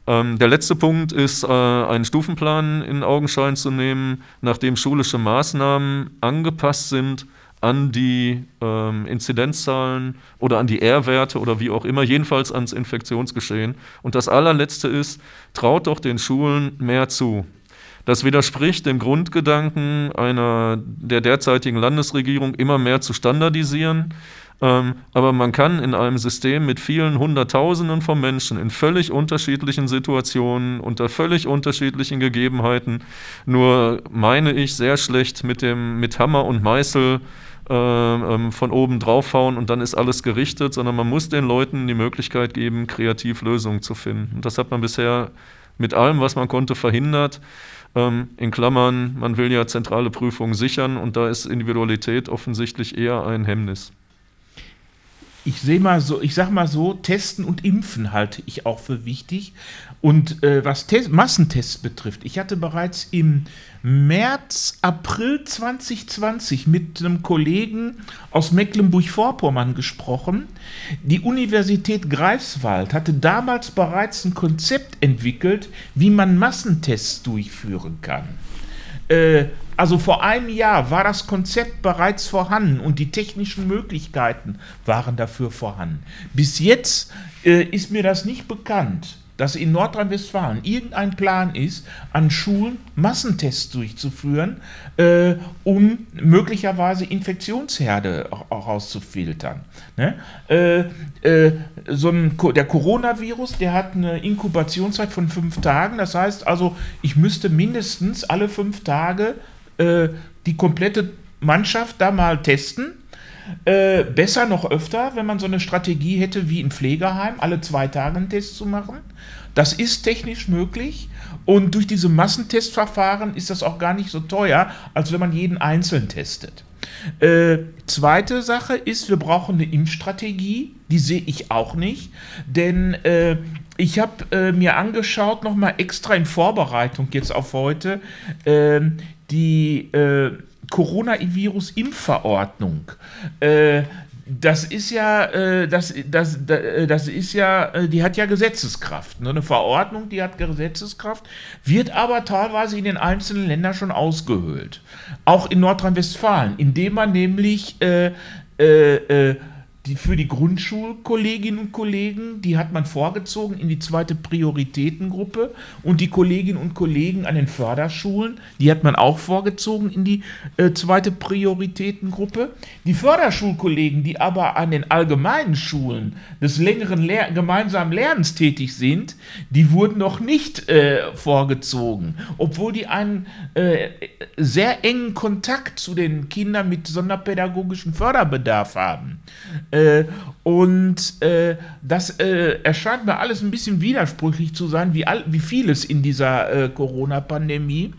D: Ähm, der letzte Punkt ist, äh, einen Stufenplan in Augenschein zu nehmen, nachdem schulische Maßnahmen angepasst sind an die ähm, Inzidenzzahlen oder an die R-Werte oder wie auch immer, jedenfalls ans Infektionsgeschehen. Und das allerletzte ist, traut doch den Schulen mehr zu. Das widerspricht dem Grundgedanken einer der derzeitigen Landesregierung, immer mehr zu standardisieren. Ähm, aber man kann in einem System mit vielen Hunderttausenden von Menschen in völlig unterschiedlichen Situationen, unter völlig unterschiedlichen Gegebenheiten, nur meine ich sehr schlecht mit dem mit Hammer und Meißel äh, ähm, von oben draufhauen und dann ist alles gerichtet, sondern man muss den Leuten die Möglichkeit geben, kreativ Lösungen zu finden. Und das hat man bisher mit allem, was man konnte, verhindert. Ähm, in Klammern, man will ja zentrale Prüfungen sichern und da ist Individualität offensichtlich eher ein Hemmnis
C: ich sehe mal so, ich sag mal so, Testen und Impfen halte ich auch für wichtig. Und äh, was Test Massentests betrifft, ich hatte bereits im März, April 2020 mit einem Kollegen aus Mecklenburg-Vorpommern gesprochen. Die Universität Greifswald hatte damals bereits ein Konzept entwickelt, wie man Massentests durchführen kann. Äh, also vor einem Jahr war das Konzept bereits vorhanden und die technischen Möglichkeiten waren dafür vorhanden. Bis jetzt äh, ist mir das nicht bekannt dass in Nordrhein-Westfalen irgendein Plan ist, an Schulen Massentests durchzuführen, äh, um möglicherweise Infektionsherde rauszufiltern. Ne? Äh, äh, so der Coronavirus, der hat eine Inkubationszeit von fünf Tagen. Das heißt also, ich müsste mindestens alle fünf Tage äh, die komplette Mannschaft da mal testen Äh, besser noch öfter, wenn man so eine Strategie hätte wie im Pflegeheim, alle zwei Tage einen Test zu machen. Das ist technisch möglich und durch diese Massentestverfahren ist das auch gar nicht so teuer, als wenn man jeden einzeln testet. Äh, zweite Sache ist, wir brauchen eine Impfstrategie. Die sehe ich auch nicht, denn äh, ich habe äh, mir angeschaut, nochmal extra in Vorbereitung jetzt auf heute, ähm, die äh, Coronavirus-Impfverordnung. Äh, das ist ja, äh, das, das, das ist ja, äh, die hat ja Gesetzeskraft. Ne? Eine Verordnung, die hat Gesetzeskraft, wird aber teilweise in den einzelnen Ländern schon ausgehöhlt. Auch in Nordrhein-Westfalen, indem man nämlich äh, äh, äh die, für die Grundschulkolleginnen und Kollegen, die hat man vorgezogen in die zweite Prioritätengruppe und die Kolleginnen und Kollegen an den Förderschulen, die hat man auch vorgezogen in die äh, zweite Prioritätengruppe. Die Förderschulkollegen, die aber an den allgemeinen Schulen des längeren Lehr gemeinsamen Lernens tätig sind, die wurden noch nicht äh, vorgezogen, obwohl die einen äh, sehr engen Kontakt zu den Kindern mit sonderpädagogischem Förderbedarf haben. Äh, und äh, das äh, erscheint mir alles ein bisschen widersprüchlich zu sein, wie, all, wie vieles in dieser äh, Corona-Pandemie.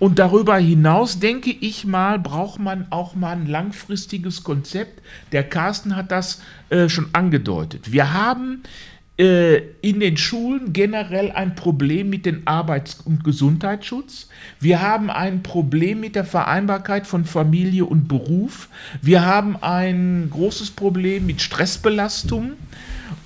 C: Und darüber hinaus, denke ich mal, braucht man auch mal ein langfristiges Konzept. Der Carsten hat das äh, schon angedeutet. Wir haben äh, in den Schulen generell ein Problem mit dem Arbeits- und Gesundheitsschutz. Wir haben ein Problem mit der Vereinbarkeit von Familie und Beruf. Wir haben ein großes Problem mit Stressbelastung.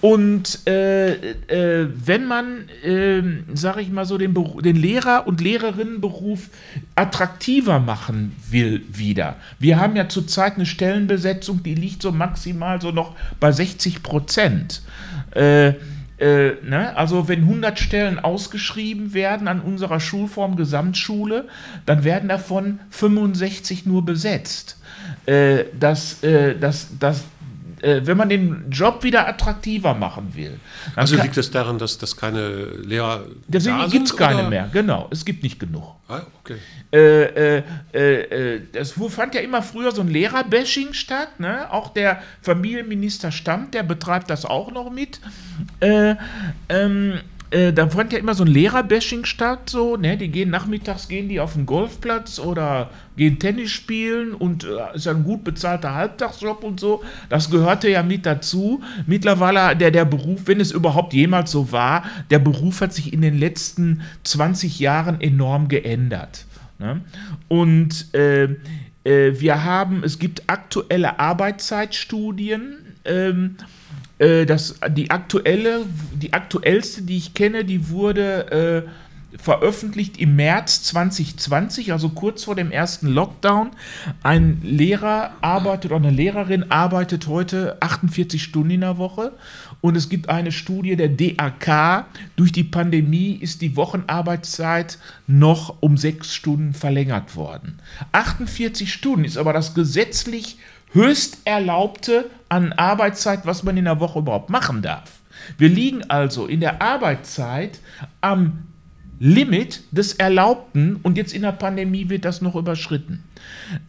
C: Und äh, äh, wenn man, äh, sage ich mal so, den, den Lehrer- und Lehrerinnenberuf attraktiver machen will wieder. Wir haben ja zurzeit eine Stellenbesetzung, die liegt so maximal so noch bei 60 Prozent. Äh, äh, ne? Also wenn 100 Stellen ausgeschrieben werden an unserer Schulform Gesamtschule, dann werden davon 65 nur besetzt. Äh, das, äh, das, das, äh, wenn man den Job wieder attraktiver machen will.
A: Also liegt es daran, dass, dass keine Lehrer.
C: Deswegen gibt es keine oder? mehr, genau. Es gibt nicht genug.
A: Ah, okay.
C: Äh, äh, äh, das fand ja immer früher so ein Lehrerbashing statt. Ne? Auch der Familienminister Stammt, der betreibt das auch noch mit. Äh, ähm, äh, da fand ja immer so ein Lehrerbashing statt, so, ne, die gehen nachmittags, gehen die auf den Golfplatz oder gehen Tennis spielen und äh, ist ja ein gut bezahlter Halbtagsjob und so. Das gehörte ja mit dazu. Mittlerweile der, der Beruf, wenn es überhaupt jemals so war, der Beruf hat sich in den letzten 20 Jahren enorm geändert. Ne? Und äh, äh, wir haben, es gibt aktuelle Arbeitszeitstudien, ähm, äh, das, die aktuelle, die aktuellste, die ich kenne, die wurde äh, veröffentlicht im März 2020, also kurz vor dem ersten Lockdown. Ein Lehrer arbeitet oder eine Lehrerin arbeitet heute 48 Stunden in der Woche. Und es gibt eine Studie der DAK. Durch die Pandemie ist die Wochenarbeitszeit noch um sechs Stunden verlängert worden. 48 Stunden ist aber das gesetzlich höchst erlaubte an Arbeitszeit, was man in der Woche überhaupt machen darf. Wir liegen also in der Arbeitszeit am Limit des Erlaubten und jetzt in der Pandemie wird das noch überschritten.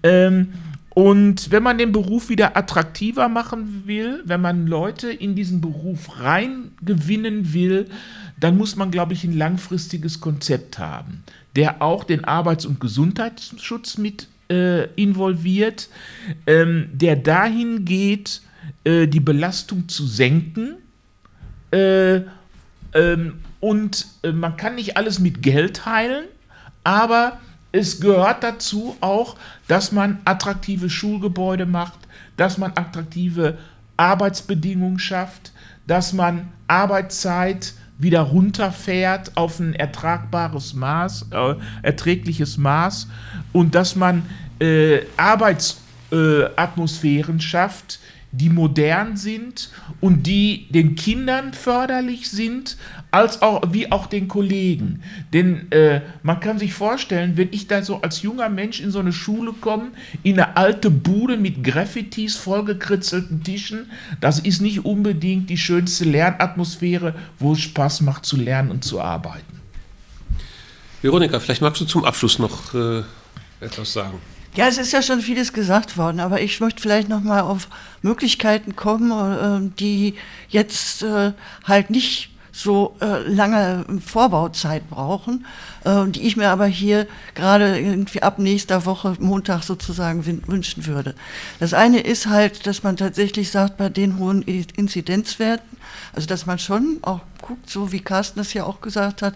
C: Ähm, und wenn man den Beruf wieder attraktiver machen will, wenn man Leute in diesen Beruf reingewinnen will, dann muss man, glaube ich, ein langfristiges Konzept haben, der auch den Arbeits- und Gesundheitsschutz mit äh, involviert, ähm, der dahin geht, äh, die Belastung zu senken. Äh, ähm, und äh, man kann nicht alles mit Geld heilen, aber es gehört dazu auch, dass man attraktive Schulgebäude macht, dass man attraktive Arbeitsbedingungen schafft, dass man Arbeitszeit wieder runterfährt auf ein ertragbares Maß, äh, erträgliches Maß und dass man äh, Arbeitsatmosphären äh, schafft, die modern sind und die den Kindern förderlich sind, als auch wie auch den Kollegen. Denn äh, man kann sich vorstellen, wenn ich da so als junger Mensch in so eine Schule komme, in eine alte Bude mit Graffitis, vollgekritzelten Tischen, das ist nicht unbedingt die schönste Lernatmosphäre, wo es Spaß macht zu lernen und zu arbeiten.
A: Veronika, vielleicht magst du zum Abschluss noch äh, etwas sagen.
B: Ja, es ist ja schon vieles gesagt worden, aber ich möchte vielleicht noch mal auf Möglichkeiten kommen, äh, die jetzt äh, halt nicht so äh, lange Vorbauzeit brauchen, äh, die ich mir aber hier gerade irgendwie ab nächster Woche Montag sozusagen wünschen würde. Das eine ist halt, dass man tatsächlich sagt, bei den hohen Inzidenzwerten, also dass man schon auch guckt, so wie Carsten das ja auch gesagt hat,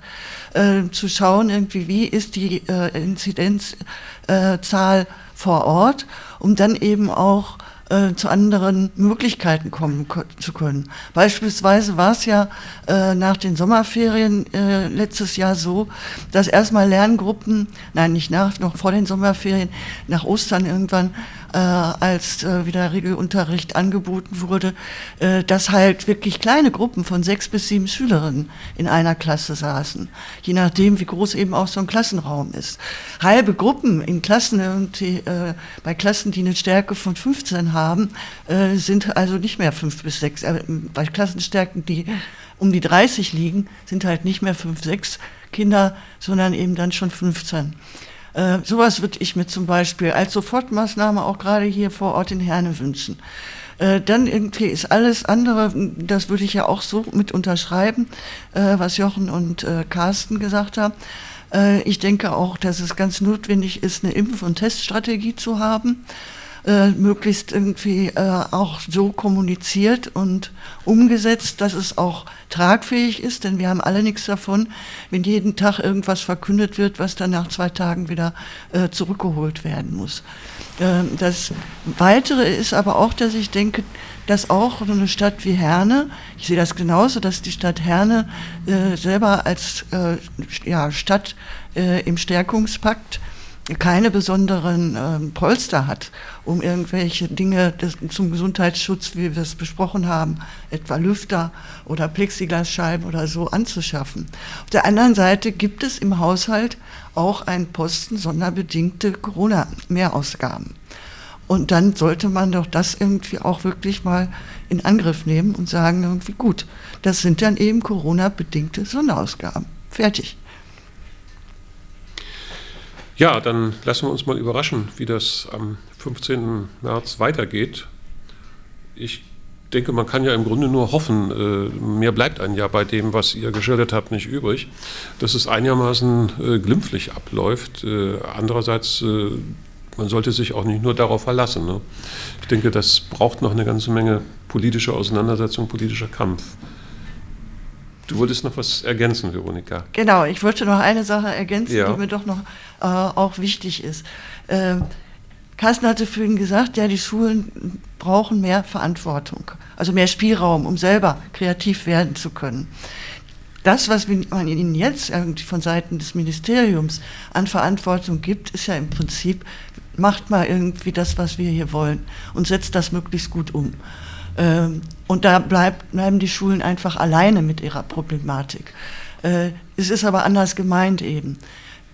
B: äh, zu schauen, irgendwie, wie ist die äh, Inzidenzzahl vor Ort, um dann eben auch äh, zu anderen Möglichkeiten kommen zu können. Beispielsweise war es ja äh, nach den Sommerferien äh, letztes Jahr so, dass erstmal Lerngruppen, nein, nicht nach, noch vor den Sommerferien, nach Ostern irgendwann äh, als äh, wieder Regelunterricht angeboten wurde, äh, dass halt wirklich kleine Gruppen von sechs bis sieben Schülerinnen in einer Klasse saßen, je nachdem, wie groß eben auch so ein Klassenraum ist. Halbe Gruppen in Klassen, die, äh, bei Klassen, die eine Stärke von 15 haben, äh, sind also nicht mehr fünf bis sechs. Äh, bei Klassenstärken, die um die 30 liegen, sind halt nicht mehr fünf, sechs Kinder, sondern eben dann schon 15. Äh, sowas würde ich mir zum Beispiel als Sofortmaßnahme auch gerade hier vor Ort in Herne wünschen. Äh, dann irgendwie ist alles andere, das würde ich ja auch so mit unterschreiben, äh, was Jochen und äh, Carsten gesagt haben. Ich denke auch, dass es ganz notwendig ist, eine Impf- und Teststrategie zu haben äh, möglichst irgendwie äh, auch so kommuniziert und umgesetzt, dass es auch tragfähig ist, denn wir haben alle nichts davon, wenn jeden Tag irgendwas verkündet wird, was dann nach zwei Tagen wieder äh, zurückgeholt werden muss. Ähm, das Weitere ist aber auch, dass ich denke, dass auch eine Stadt wie Herne, ich sehe das genauso, dass die Stadt Herne äh, selber als äh, ja, Stadt äh, im Stärkungspakt keine besonderen äh, Polster hat, um irgendwelche Dinge des, zum Gesundheitsschutz, wie wir es besprochen haben, etwa Lüfter oder Plexiglasscheiben oder so anzuschaffen. Auf der anderen Seite gibt es im Haushalt auch einen Posten sonderbedingte Corona-Mehrausgaben. Und dann sollte man doch das irgendwie auch wirklich mal in Angriff nehmen und sagen, irgendwie gut, das sind dann eben Corona-bedingte Sonderausgaben. Fertig.
A: Ja, dann lassen wir uns mal überraschen, wie das am 15. März weitergeht. Ich denke, man kann ja im Grunde nur hoffen, äh, mehr bleibt ein Jahr bei dem, was ihr geschildert habt, nicht übrig, dass es einigermaßen äh, glimpflich abläuft. Äh, andererseits, man sollte sich auch nicht nur darauf verlassen. Ne? Ich denke, das braucht noch eine ganze Menge politische Auseinandersetzung, politischer Kampf. Du wolltest noch was ergänzen, Veronika.
B: Genau, ich wollte noch eine Sache ergänzen, ja. die mir doch noch äh, auch wichtig ist. Ähm, Carsten hatte vorhin gesagt, ja, die Schulen brauchen mehr Verantwortung, also mehr Spielraum, um selber kreativ werden zu können. Das, was man ihnen jetzt irgendwie von Seiten des Ministeriums an Verantwortung gibt, ist ja im Prinzip, macht mal irgendwie das, was wir hier wollen und setzt das möglichst gut um. Ähm, und da bleibt, bleiben die Schulen einfach alleine mit ihrer Problematik. Äh, es ist aber anders gemeint eben.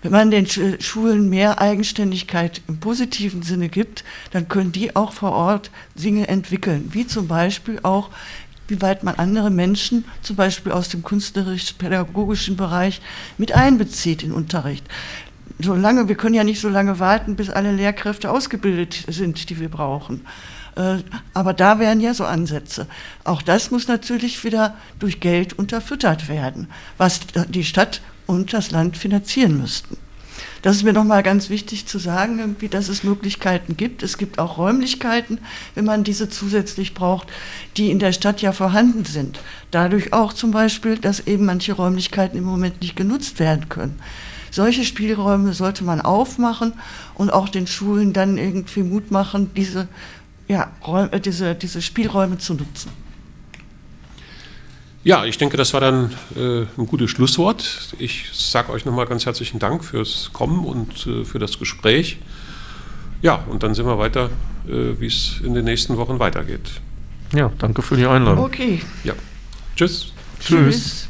B: Wenn man den Schulen mehr Eigenständigkeit im positiven Sinne gibt, dann können die auch vor Ort Dinge entwickeln, wie zum Beispiel auch, wie weit man andere Menschen, zum Beispiel aus dem künstlerisch-pädagogischen Bereich, mit einbezieht in Unterricht. Solange, wir können ja nicht so lange warten, bis alle Lehrkräfte ausgebildet sind, die wir brauchen. Äh, aber da wären ja so Ansätze. Auch das muss natürlich wieder durch Geld unterfüttert werden, was die Stadt und das Land finanzieren müssten. Das ist mir nochmal ganz wichtig zu sagen, irgendwie, dass es Möglichkeiten gibt. Es gibt auch Räumlichkeiten, wenn man diese zusätzlich braucht, die in der Stadt ja vorhanden sind. Dadurch auch zum Beispiel, dass eben manche Räumlichkeiten im Moment nicht genutzt werden können. Solche Spielräume sollte man aufmachen und auch den Schulen dann irgendwie Mut machen, diese ja, Räume, diese, diese Spielräume zu nutzen.
A: Ja, ich denke, das war dann äh, ein gutes Schlusswort. Ich sage euch nochmal ganz herzlichen Dank fürs Kommen und äh, für das Gespräch. Ja, und dann sehen wir weiter, äh, wie es in den nächsten Wochen weitergeht.
D: Ja, danke für die Einladung.
B: Okay.
A: Ja. Tschüss.
B: Tschüss. Tschüss.